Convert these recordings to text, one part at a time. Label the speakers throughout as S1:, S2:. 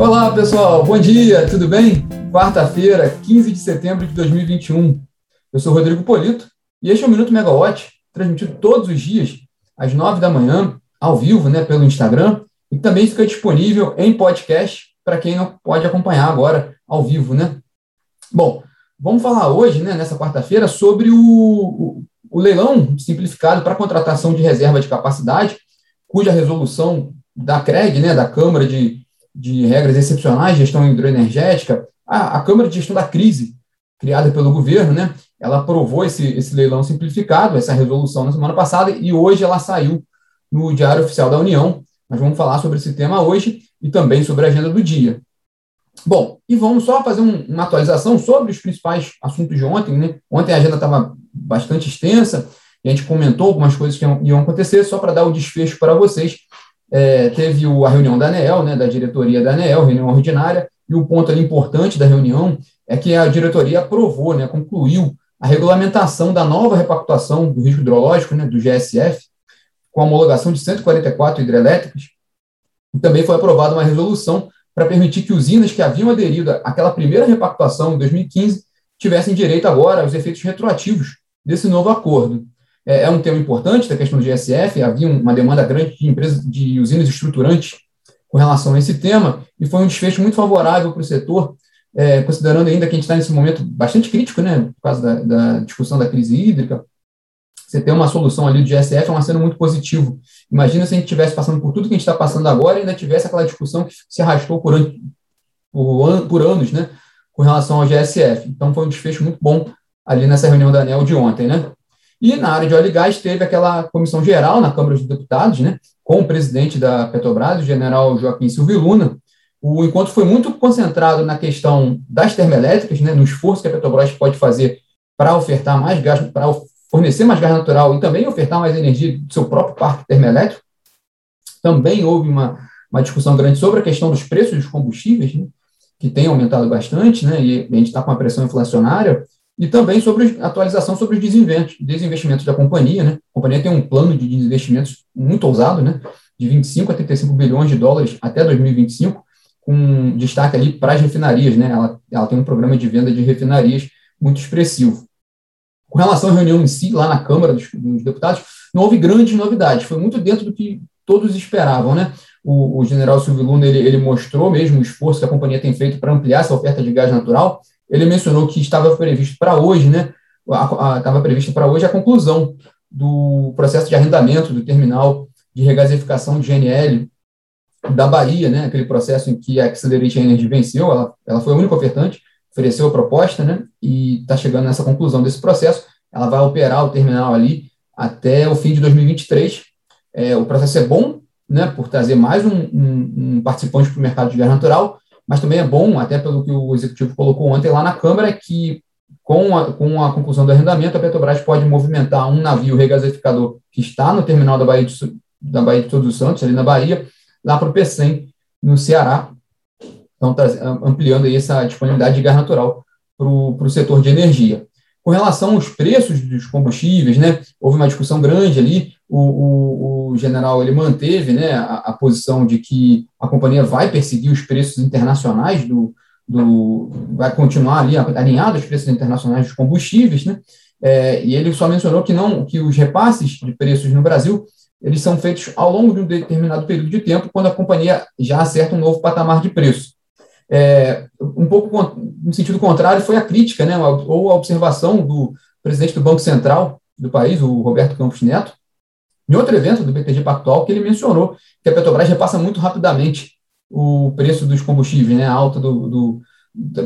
S1: Olá, pessoal. Bom dia, tudo bem? Quarta-feira, 15 de setembro de 2021. Eu sou Rodrigo Polito e este é o Minuto Megawatt, transmitido todos os dias, às 9 da manhã, ao vivo, né, pelo Instagram, e também fica disponível em podcast para quem não pode acompanhar agora ao vivo, né? Bom, vamos falar hoje, né, nessa quarta-feira, sobre o, o, o leilão simplificado para contratação de reserva de capacidade, cuja resolução da CREG, né, da Câmara de, de Regras Excepcionais Gestão Hidroenergética, a, a Câmara de Gestão da Crise, criada pelo governo, né, ela aprovou esse, esse leilão simplificado, essa resolução na semana passada, e hoje ela saiu no Diário Oficial da União. Nós vamos falar sobre esse tema hoje e também sobre a agenda do dia. Bom, e vamos só fazer um, uma atualização sobre os principais assuntos de ontem. Né? Ontem a agenda estava bastante extensa e a gente comentou algumas coisas que iam, iam acontecer, só para dar o desfecho para vocês. É, teve o, a reunião da ANEEL, né, da diretoria da ANEEL, reunião ordinária, e o ponto ali importante da reunião é que a diretoria aprovou, né, concluiu a regulamentação da nova repactuação do risco hidrológico, né, do GSF, com a homologação de 144 hidrelétricas, e também foi aprovada uma resolução para permitir que usinas que haviam aderido àquela primeira repactuação em 2015 tivessem direito agora aos efeitos retroativos desse novo acordo. É, é um tema importante da questão do GSF, havia uma demanda grande de empresas, de usinas estruturantes com relação a esse tema, e foi um desfecho muito favorável para o setor, é, considerando ainda que a gente está nesse momento bastante crítico, né, por causa da, da discussão da crise hídrica, você ter uma solução ali do GSF é um aceno muito positivo. Imagina se a gente estivesse passando por tudo que a gente está passando agora e ainda tivesse aquela discussão que se arrastou por, an por, por, anos, né, com relação ao GSF. Então, foi um desfecho muito bom ali nessa reunião da ANEL de ontem, né. E na área de óleo e gás teve aquela comissão geral na Câmara dos Deputados, né, com o presidente da Petrobras, o general Joaquim Silvio Luna. O encontro foi muito concentrado na questão das termoelétricas, né, no esforço que a Petrobras pode fazer para ofertar mais gás, para fornecer mais gás natural e também ofertar mais energia do seu próprio parque termoelétrico. Também houve uma, uma discussão grande sobre a questão dos preços dos combustíveis, né, que tem aumentado bastante, né, e a gente está com uma pressão inflacionária, e também sobre atualização sobre os desinvestimentos da companhia. Né? A companhia tem um plano de desinvestimentos muito ousado, né, de 25 a 35 bilhões de dólares até 2025, com destaque ali para as refinarias. Né? Ela, ela tem um programa de venda de refinarias muito expressivo. Com relação à reunião em si, lá na Câmara dos, dos Deputados, não houve grandes novidades, foi muito dentro do que todos esperavam, né? O, o general Silvio Luna, ele, ele, mostrou mesmo o esforço que a companhia tem feito para ampliar essa oferta de gás natural. Ele mencionou que estava previsto para hoje, né? Estava previsto para hoje a conclusão do processo de arrendamento do terminal de regasificação de GNL da Bahia, né? Aquele processo em que a Accelerate Energy venceu, ela, ela foi a única ofertante ofereceu a proposta, né, e está chegando nessa conclusão desse processo. Ela vai operar o terminal ali até o fim de 2023. É, o processo é bom, né, por trazer mais um, um, um participante para o mercado de gás natural, mas também é bom, até pelo que o executivo colocou ontem lá na Câmara, que com a, com a conclusão do arrendamento, a Petrobras pode movimentar um navio regasificador que está no terminal da Bahia de, da Bahia de Todos os Santos, ali na Bahia, lá para o PECEM, no Ceará, então, tá ampliando aí essa disponibilidade de gás natural para o setor de energia. Com relação aos preços dos combustíveis, né, houve uma discussão grande ali. O, o, o general ele manteve né, a, a, posição de que a companhia vai perseguir os preços internacionais do, do vai continuar ali alinhado aos preços internacionais dos combustíveis, né? É, e ele só mencionou que não que os repasses de preços no Brasil eles são feitos ao longo de um determinado período de tempo, quando a companhia já acerta um novo patamar de preço. É, um pouco no sentido contrário foi a crítica, né, ou a observação do presidente do Banco Central do país, o Roberto Campos Neto, em outro evento do BTG Pactual, que ele mencionou que a Petrobras repassa muito rapidamente o preço dos combustíveis, né, a alta do, do,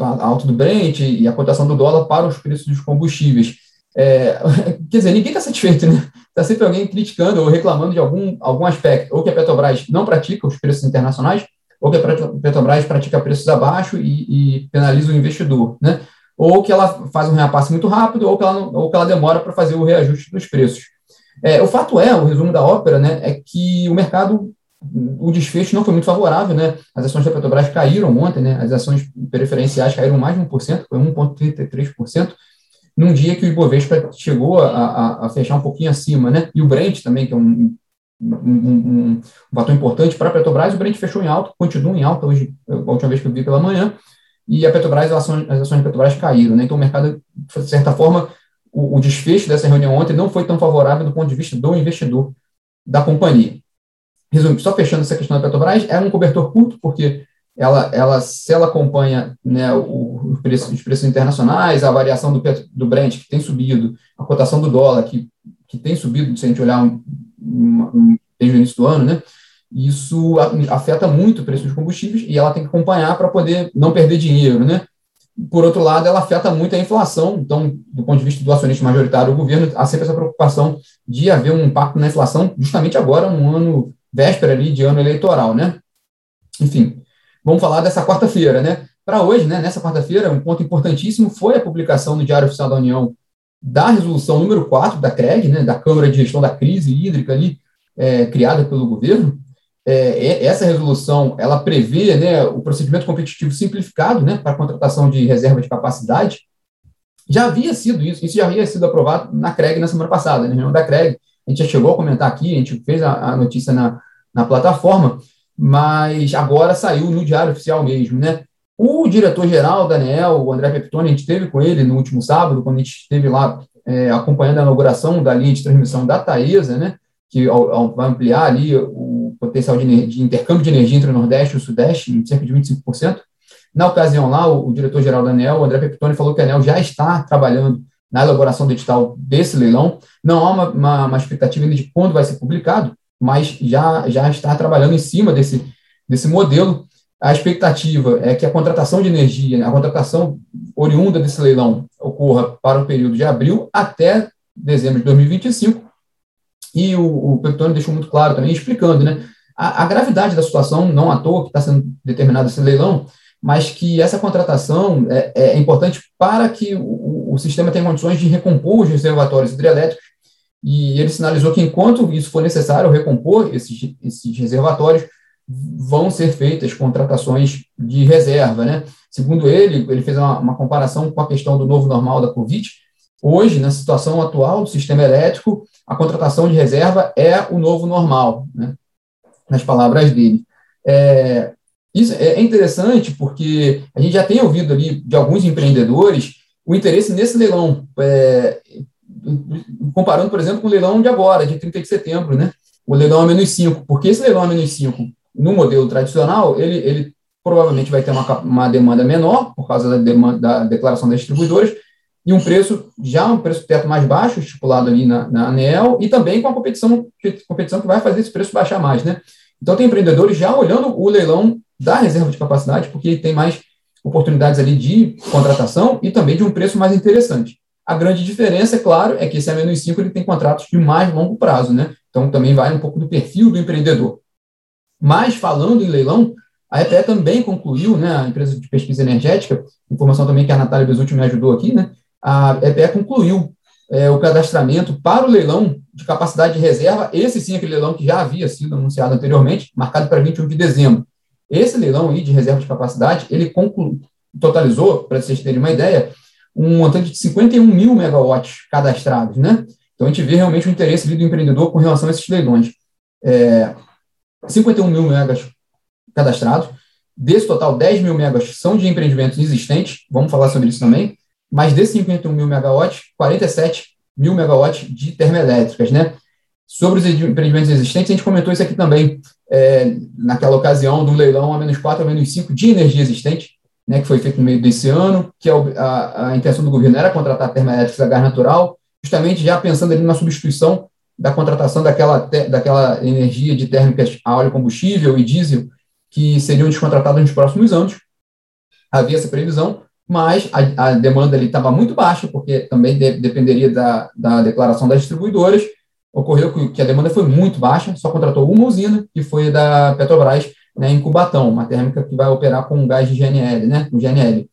S1: a alta do Brent e a cotação do dólar para os preços dos combustíveis. É, quer dizer, ninguém está satisfeito, né? Está sempre alguém criticando ou reclamando de algum, algum aspecto, ou que a Petrobras não pratica os preços internacionais, ou que a Petrobras pratica preços abaixo e, e penaliza o investidor, né? ou que ela faz um repasse muito rápido, ou que ela, ou que ela demora para fazer o reajuste dos preços. É, o fato é, o resumo da ópera, né, é que o mercado, o desfecho não foi muito favorável, né, as ações da Petrobras caíram ontem, né, as ações preferenciais caíram mais de 1%, foi 1,33%, num dia que o Ibovespa chegou a, a, a, fechar um pouquinho acima, né, e o Brent também, que é um um, um, um fator importante para a Petrobras. O Brent fechou em alta, continua em alta hoje, a última vez que eu vi pela manhã, e a Petrobras, as ações, as ações da Petrobras caíram. Né? Então, o mercado, de certa forma, o, o desfecho dessa reunião ontem não foi tão favorável do ponto de vista do investidor da companhia. Resumindo, só fechando essa questão da Petrobras, é um cobertor curto, porque ela, ela, se ela acompanha né, o, o preço, os preços internacionais, a variação do, do Brent, que tem subido, a cotação do dólar, que, que tem subido, se a gente olhar desde o início do ano, né, isso afeta muito o preço dos combustíveis e ela tem que acompanhar para poder não perder dinheiro. Né? Por outro lado, ela afeta muito a inflação, então, do ponto de vista do acionista majoritário, o governo há sempre essa preocupação de haver um impacto na inflação, justamente agora, no ano véspera ali de ano eleitoral. Né? Enfim, Vamos falar dessa quarta-feira, né? Para hoje, né, nessa quarta-feira, um ponto importantíssimo foi a publicação no Diário Oficial da União da resolução número 4 da CREG, né, da Câmara de Gestão da Crise Hídrica ali, é, criada pelo governo. É, essa resolução, ela prevê né, o procedimento competitivo simplificado né, para a contratação de reserva de capacidade. Já havia sido isso, isso já havia sido aprovado na CREG na semana passada, na reunião da CREG. A gente já chegou a comentar aqui, a gente fez a, a notícia na, na plataforma, mas agora saiu no Diário Oficial mesmo, né? O diretor-geral da ANEL, o André Peptoni, a gente esteve com ele no último sábado, quando a gente esteve lá é, acompanhando a inauguração da linha de transmissão da Taesa, né? Que vai ampliar ali o potencial de, de, intercâmbio de energia entre o Nordeste e o Sudeste em cerca de 25%. Na ocasião lá, o, o diretor-geral da ANEL, André Peptoni, falou que a ANEL já está trabalhando na elaboração do edital desse leilão. Não há uma, uma, uma expectativa ainda de quando vai ser publicado, mas já, já está trabalhando em cima desse, desse modelo. A expectativa é que a contratação de energia, a contratação oriunda desse leilão ocorra para o período de abril até dezembro de 2025. E o, o deixou muito claro também, explicando né, a, a gravidade da situação, não à toa que está sendo determinado esse leilão, mas que essa contratação é, é importante para que o, o sistema tenha condições de recompor os reservatórios hidrelétricos e ele sinalizou que, enquanto isso for necessário recompor esses, esses reservatórios, vão ser feitas contratações de reserva. Né? Segundo ele, ele fez uma, uma comparação com a questão do novo normal da Covid. Hoje, na situação atual do sistema elétrico, a contratação de reserva é o novo normal, né? nas palavras dele. É, isso é interessante porque a gente já tem ouvido ali de alguns empreendedores o interesse nesse leilão, é, comparando, por exemplo, com o leilão de agora, de 30 de setembro, né? O leilão a menos 5, porque esse leilão a menos 5, no modelo tradicional, ele, ele provavelmente vai ter uma, uma demanda menor, por causa da, demanda, da declaração das distribuidoras, e um preço, já um preço teto mais baixo, estipulado ali na, na ANEL, e também com a competição, competição que vai fazer esse preço baixar mais, né? Então, tem empreendedores já olhando o leilão da reserva de capacidade, porque tem mais oportunidades ali de contratação e também de um preço mais interessante. A grande diferença, é claro, é que esse A-5 ele tem contratos de mais longo prazo, né? Então também vai um pouco do perfil do empreendedor. Mas falando em leilão, a EPE também concluiu, né, a empresa de pesquisa energética, informação também que a Natália Besutti me ajudou aqui, né? A EPE concluiu é, o cadastramento para o leilão de capacidade de reserva, esse sim, aquele leilão que já havia sido anunciado anteriormente, marcado para 21 de dezembro. Esse leilão aí de reserva de capacidade, ele conclu, totalizou, para vocês terem uma ideia, um montante de 51 mil megawatts cadastrados, né? Então, a gente vê realmente o interesse do empreendedor com relação a esses leilões. É, 51 mil megas cadastrados, desse total, 10 mil megas são de empreendimentos existentes, vamos falar sobre isso também, mas desses 51 mil megawatts, 47 mil megawatts de termoelétricas, né? Sobre os empreendimentos existentes, a gente comentou isso aqui também, é, naquela ocasião do leilão a menos 4 a menos 5 de energia existente, né, que foi feito no meio desse ano, que a, a, a intenção do governo era contratar termoelétricos a gás natural, justamente já pensando ali na substituição da contratação daquela, daquela energia de térmicas a óleo combustível e diesel que seriam descontratadas nos próximos anos. Havia essa previsão, mas a, a demanda estava muito baixa, porque também de, dependeria da, da declaração das distribuidoras. Ocorreu que, que a demanda foi muito baixa, só contratou uma usina, que foi da Petrobras, né, em Cubatão, uma térmica que vai operar com gás de GNL, né, com GNL.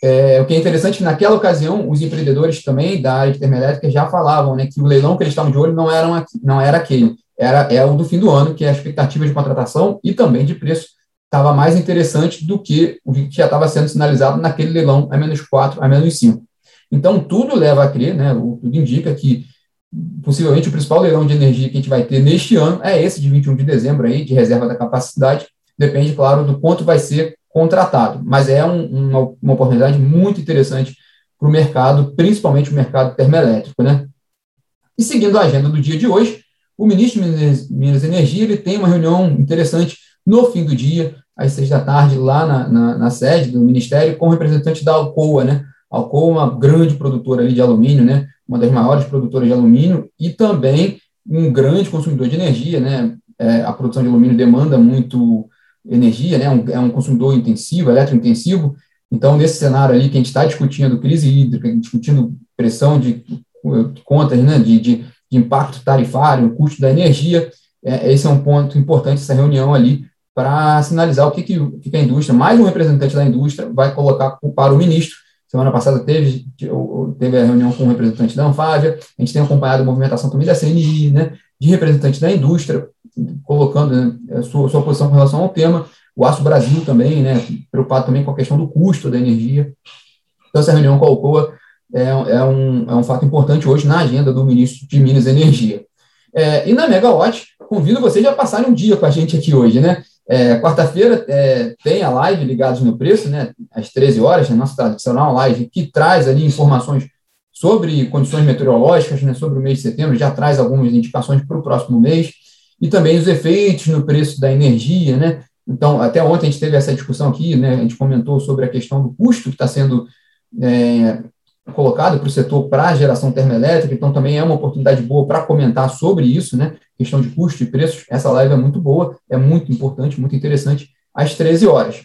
S1: É, o que é interessante é que naquela ocasião os empreendedores também da área de termoelétrica já falavam né, que o leilão que eles estavam de olho não era, não era aquele, era, era o do fim do ano, que é a expectativa de contratação e também de preço estava mais interessante do que o que já estava sendo sinalizado naquele leilão a menos 4, a menos 5. Então, tudo leva a crer, né, tudo indica que possivelmente o principal leilão de energia que a gente vai ter neste ano é esse de 21 de dezembro aí, de reserva da capacidade. Depende, claro, do quanto vai ser contratado, mas é um, uma, uma oportunidade muito interessante para o mercado, principalmente o mercado termoelétrico, né? E seguindo a agenda do dia de hoje, o ministro de Minas, e Energia ele tem uma reunião interessante no fim do dia, às seis da tarde, lá na, na, na sede do Ministério, com representantes da Alcoa, né? A Alcoa é uma grande produtora ali de alumínio, né? Uma das maiores produtoras de alumínio e também um grande consumidor de energia, né? É, a produção de alumínio demanda muito energia, né? Um, é um consumidor intensivo, eletrointensivo. Então, nesse cenário ali que a gente está discutindo crise hídrica, discutindo pressão de contas, né? De, de, de impacto tarifário, custo da energia, é, esse é um ponto importante, essa reunião ali, para sinalizar o que, que, que, a indústria, mais um representante da indústria, vai colocar para o ministro. Semana passada teve, teve a reunião com o representante da Anfávia, a gente tem acompanhado a movimentação também da CNI, né, de representante da indústria, colocando né, sua, sua posição com relação ao tema, o Aço Brasil também, né, preocupado também com a questão do custo da energia. Então, essa reunião com a Alcoa é, é, um, é um fato importante hoje na agenda do ministro de Minas e Energia. É, e na Megawatt, convido vocês a passarem um dia com a gente aqui hoje, né? É, Quarta-feira é, tem a live Ligados no Preço, né, às 13 horas, a nossa tradicional live, que traz ali informações sobre condições meteorológicas, né, sobre o mês de setembro, já traz algumas indicações para o próximo mês, e também os efeitos no preço da energia, né, então, até ontem a gente teve essa discussão aqui, né, a gente comentou sobre a questão do custo que está sendo é, colocado para o setor para a geração termoelétrica, então também é uma oportunidade boa para comentar sobre isso, né? Questão de custo e preços. Essa live é muito boa, é muito importante, muito interessante, às 13 horas.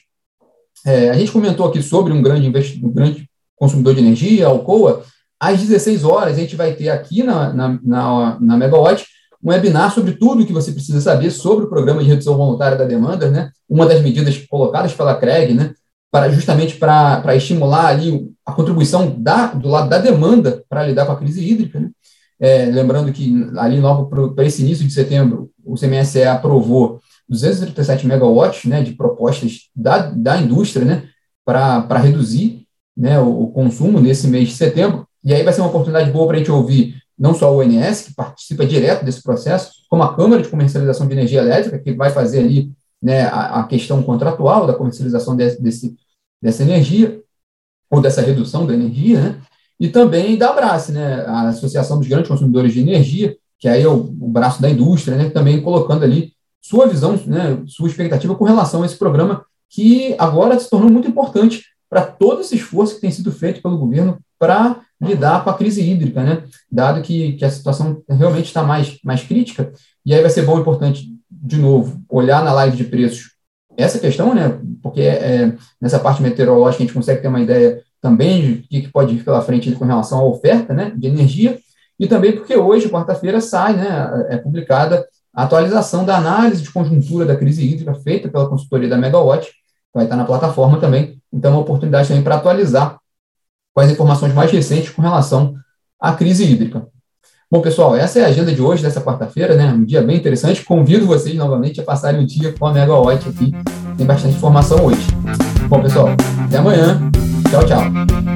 S1: É, a gente comentou aqui sobre um grande, um grande consumidor de energia, a Alcoa. Às 16 horas, a gente vai ter aqui na, na, na, na Megawatt um webinar sobre tudo o que você precisa saber sobre o programa de redução voluntária da demanda, né? Uma das medidas colocadas pela CREG, né? para justamente para estimular ali a contribuição da, do lado da demanda para lidar com a crise hídrica. Né? É, lembrando que ali logo para esse início de setembro, o CMSE aprovou 237 megawatts né, de propostas da, da indústria né, para reduzir né, o, o, consumo nesse mês de setembro. E aí vai ser uma oportunidade boa para a gente ouvir não só o ONS, que participa direto desse processo, como a Câmara de Comercialização de Energia Elétrica, que vai fazer ali né, a, a, questão contratual da comercialização desse, desse, dessa energia, ou dessa redução da energia, né, e também da Abrace, né, a Associação dos Grandes Consumidores de Energia, que aí é o, o braço da indústria, né, também colocando ali sua visão, né, sua expectativa com relação a esse programa, que agora se tornou muito importante para todo esse esforço que tem sido feito pelo governo para lidar com a crise hídrica, né? Dado que, que a situação realmente está mais, mais crítica, e aí vai ser bom e importante de novo, olhar na live de preços essa questão, né? Porque é, nessa parte meteorológica a gente consegue ter uma ideia também de que pode vir pela frente com relação à oferta né, de energia, e também porque hoje, quarta-feira, sai, né, é publicada a atualização da análise de conjuntura da crise hídrica feita pela consultoria da Megawatt, vai estar na plataforma também, então é uma oportunidade também para atualizar com as informações mais recentes com relação à crise hídrica. Bom, pessoal, essa é a agenda de hoje, dessa quarta-feira, né? Um dia bem interessante. Convido vocês novamente a passarem o dia com a Megawatt aqui. Tem bastante informação hoje. Bom, pessoal, até amanhã. Tchau, tchau.